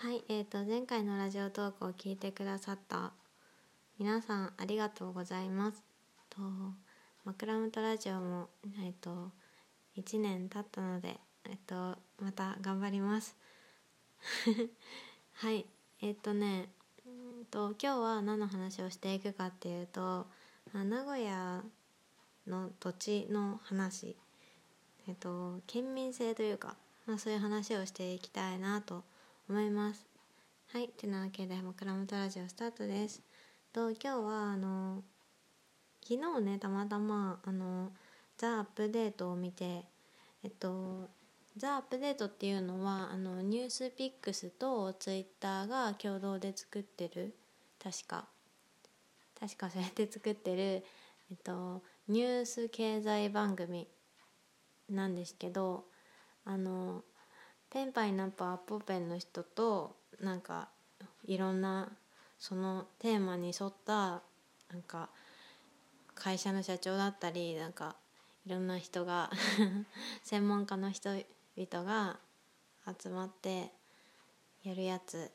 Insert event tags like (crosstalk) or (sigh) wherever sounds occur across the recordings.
はい、えー、と前回のラジオトークを聞いてくださった皆さんありがとうございます。と枕元ラムトラジオもえっ、と1年経ったのでえっ、とまた頑張ります。(laughs) はい、えっ、とね、うんと今日は何の話をしていくかっていうと、あ名古屋の土地の話、えっ、と県民性というか、まあそういう話をしていきたいなと思います。思いますはい、てなわけで枕元ラジオスタートです。と今日はあの昨日ねたまたまあのザ・アップデートを見てえっとザ・アップデートっていうのはあのニュースピックスとツイッターが共同で作ってる確か確かそうやって作ってるえっとニュース経済番組なんですけどあのペンパイナッパアッポペンの人となんかいろんなそのテーマに沿ったなんか会社の社長だったりなんかいろんな人が (laughs) 専門家の人々が集まってやるやつ。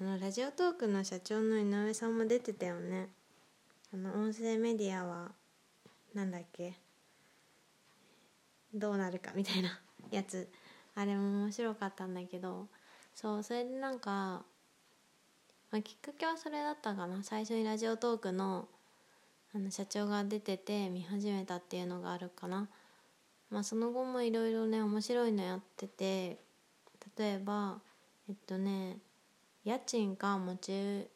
あのラジオトークの社長の井上さんも出てたよね。あの音声メディアはなんだっけどうなるかみたいなやつ。あれも面白かったんだけどそうそれでなんか、まあ、きっかけはそれだったかな。最初にラジオトークのあの社長が出てて見始めたっていうのがあるかな、まあ、その後もいろいろね面白いのやってて例えばえっとね家賃か持ちん？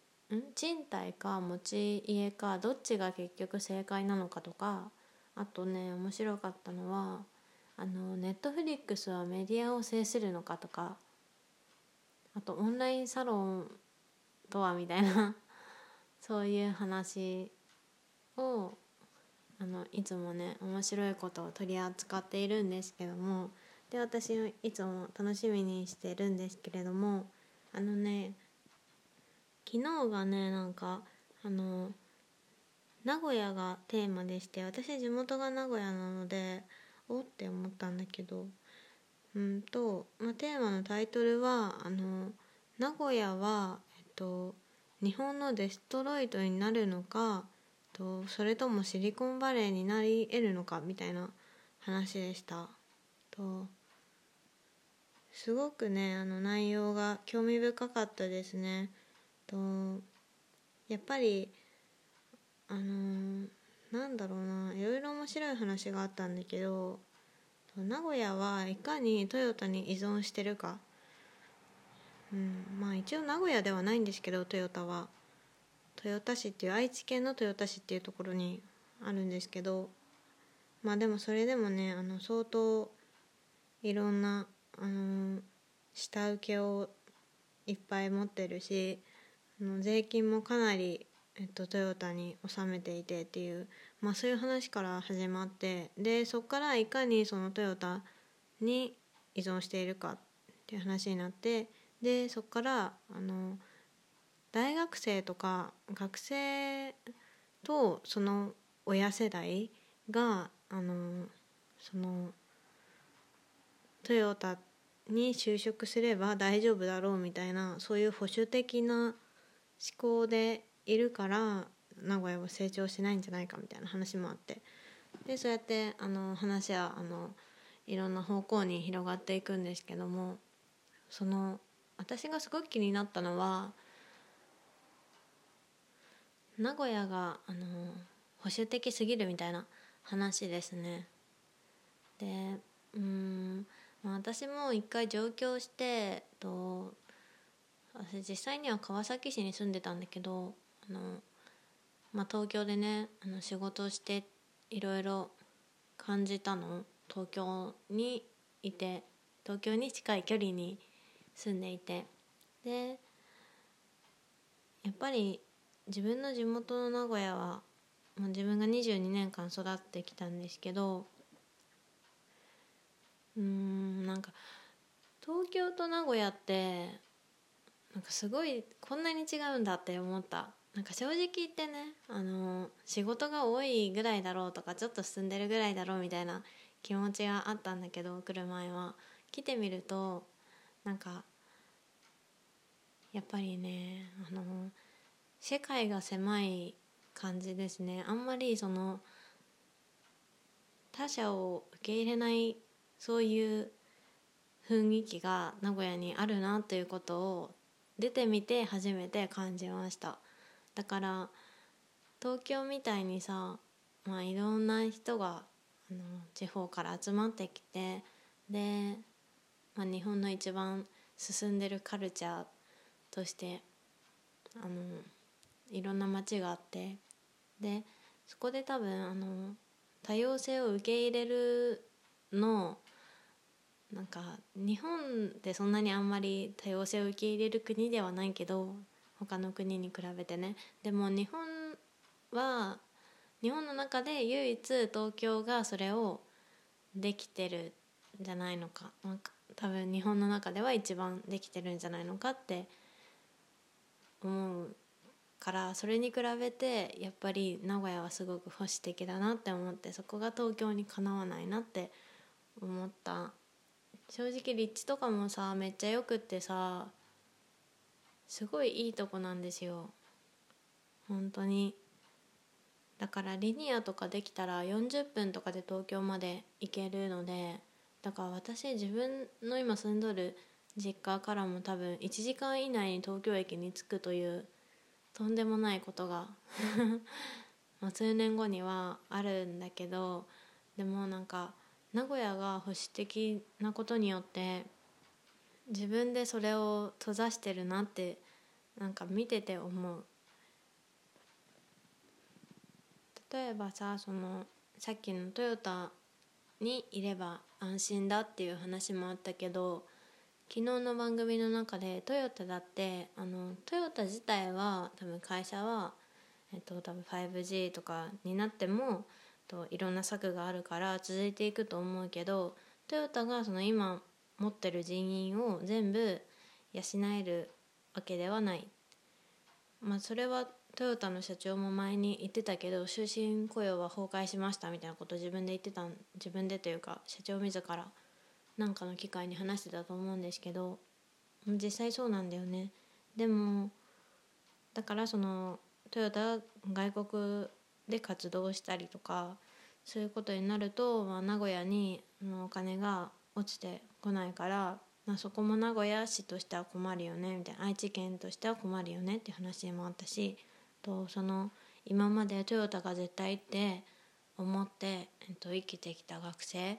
賃貸か持ち家かどっちが結局正解なのかとかあとね面白かったのはあのネットフリックスはメディアを制するのかとかあとオンラインサロンとはみたいな (laughs) そういう話をあのいつもね面白いことを取り扱っているんですけどもで私いつも楽しみにしてるんですけれどもあのね昨日がねなんかあの名古屋がテーマでして私地元が名古屋なのでおって思ったんだけどうんと、まあ、テーマのタイトルはあの名古屋は、えっと、日本のデストロイトになるのかとそれともシリコンバレーになり得るのかみたいな話でした。とすごくねあの内容が興味深かったですね。とやっぱりあのーなんだろうないろいろ面白い話があったんだけど名古屋はいかにトヨタに依存してるか、うん、まあ一応名古屋ではないんですけどトヨタは。豊田市っていう愛知県の豊田市っていうところにあるんですけどまあでもそれでもねあの相当いろんな、あの下請けをいっぱい持ってるしあの税金もかなりえっと、トヨタに納めていてっていう、まあ、そういう話から始まってでそこからいかにそのトヨタに依存しているかっていう話になってでそこからあの大学生とか学生とその親世代があのそのトヨタに就職すれば大丈夫だろうみたいなそういう保守的な思考でいるから名古屋は成長しないんじゃないかみたいな話もあってでそうやってあの話はあのいろんな方向に広がっていくんですけどもその私がすごく気になったのは名古屋があの保守的すぎるみたいな話ですね。でうんまあ、私も一回上京してと私実際には川崎市に住んでたんだけどあの、まあ、東京でねあの仕事をしていろいろ感じたの。東京にいて東京に近い距離に住んでいて。でやっぱり自分の地元の名古屋は、まあ、自分が22年間育ってきたんですけどうんなんか東京と名古屋ってなんかすごいこんなに違うんだって思った。なんか正直言ってねあの仕事が多いぐらいだろうとかちょっと進んでるぐらいだろうみたいな気持ちがあったんだけど来る前は。来てみるとなんかやっぱりねあの世界が狭い感じですね。あんまりその他者を受け入れないそういう雰囲気が名古屋にあるなということを出てみて初めて感じました。だから東京みたいにさ、まあ、いろんな人があの地方から集まってきてで、まあ、日本の一番進んでるカルチャーとしてあのいろんな街があってでそこで多分あの多様性を受け入れるのなんか日本でそんなにあんまり多様性を受け入れる国ではないけど他の国に比べてね。でも日本は日本の中で唯一東京がそれをできてるんじゃないのか、まあ、多分日本の中では一番できてるんじゃないのかって思うからそれに比べてやっぱり名古屋はすごく保守的だなって思ってそこが東京にかなわないなって思った。正直立地とかもさめっちゃよくってさすごいいいとこなんですよ。本当に。だからリニアとかできたら40分とかで東京まで行けるのでだから私自分の今住んどる実家からも多分1時間以内に東京駅に着くというとんでもないことが (laughs) ま数年後にはあるんだけどでもなんか名古屋が保守的なことによって自分でそれを閉ざしてるなってなんか見てて思う。例えばさそのさっきのトヨタにいれば安心だっていう話もあったけど昨日の番組の中でトヨタだってあのトヨタ自体は多分会社は、えっと、多分 5G とかになってもといろんな策があるから続いていくと思うけどトヨタがその今持ってる人員を全部養えるわけではない。まあ、それはトヨタの社長も前に言ってたけど終身雇用は崩壊しましたみたいなこと自分で言ってた自分でというか社長自らなんかの機会に話してたと思うんですけど実際そうなんだよねでもだからそのトヨタ外国で活動したりとかそういうことになると、まあ、名古屋にお金が落ちてこないから、まあ、そこも名古屋市としては困るよねみたいな愛知県としては困るよねっていう話もあったしとその今までトヨタが絶対って思って、えっと、生きてきた学生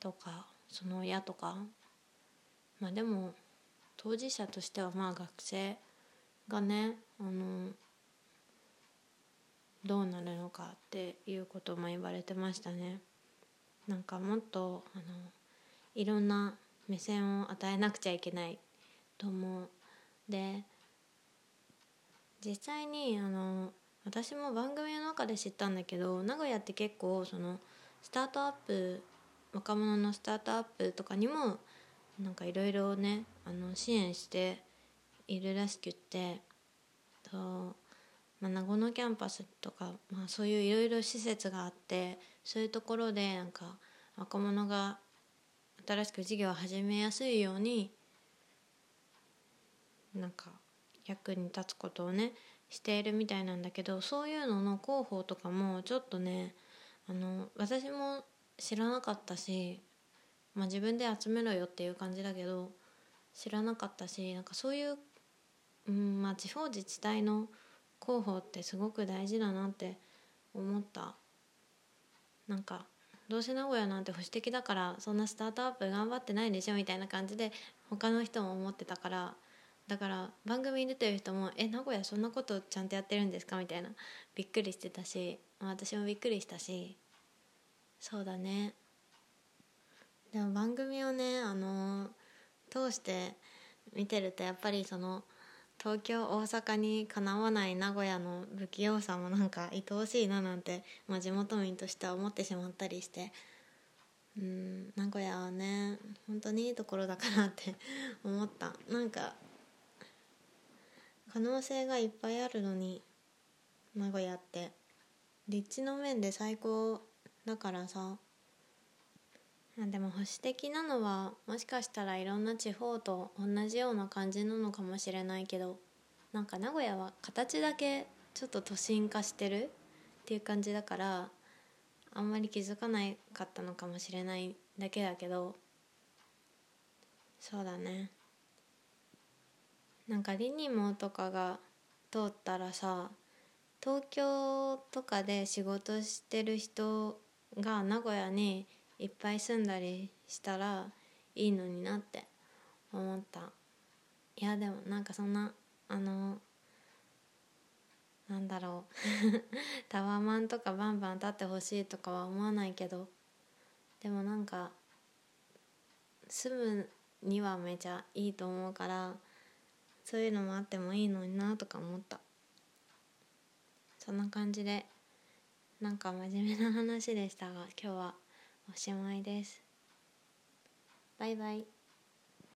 とかその親とかまあでも当事者としてはまあ学生がねあのどうなるのかっていうことも言われてましたね。なんかもっとあのいろんな目線を与えなくちゃいけないと思う。で実際にあの私も番組の中で知ったんだけど名古屋って結構そのスタートアップ若者のスタートアップとかにもなんかいろいろねあの支援しているらしくってと、まあ、名護のキャンパスとか、まあ、そういういろいろ施設があってそういうところでなんか若者が新しく事業を始めやすいようになんか役に立つことをねしているみたいなんだけどそういうのの広報とかもちょっとねあの私も知らなかったし、まあ、自分で集めろよっていう感じだけど知らなかったしなんかそういう、うんまあ、地方自治体の広報ってすごく大事だなって思った。なんかどうせ名古屋なんて保守的だからそんなスタートアップ頑張ってないでしょみたいな感じで他の人も思ってたからだから番組に出てる人も「え名古屋そんなことちゃんとやってるんですか?」みたいなびっくりしてたし私もびっくりしたしそうだねでも番組をねあの通して見てるとやっぱりその東京大阪にかなわない名古屋の不器用さもなんか愛おしいななんて、まあ、地元民としては思ってしまったりして。うん名古屋はね本当にいいところだからって思った。なんか可能性がいっぱいあるのに名古屋って。立地の面で最高だからさ。でも保守的なのはもしかしたらいろんな地方と同じような感じなのかもしれないけどなんか名古屋は形だけちょっと都心化してるっていう感じだからあんまり気づかないかったのかもしれないだけだけどそうだね。なんかリニモとかが通ったらさ東京とかで仕事してる人が名古屋にいっぱい住んだりしたらいいのになって思った。いやでもなんかそんなあのなんだろう。(laughs) タワマンとかバンバン立ってほしいとかは思わないけどでもなんか住むにはめちゃいいと思うからそういうのもあってもいいのになとか思った。そんな感じでなんか真面目な話でしたが今日は。おしまいです。バイバイ。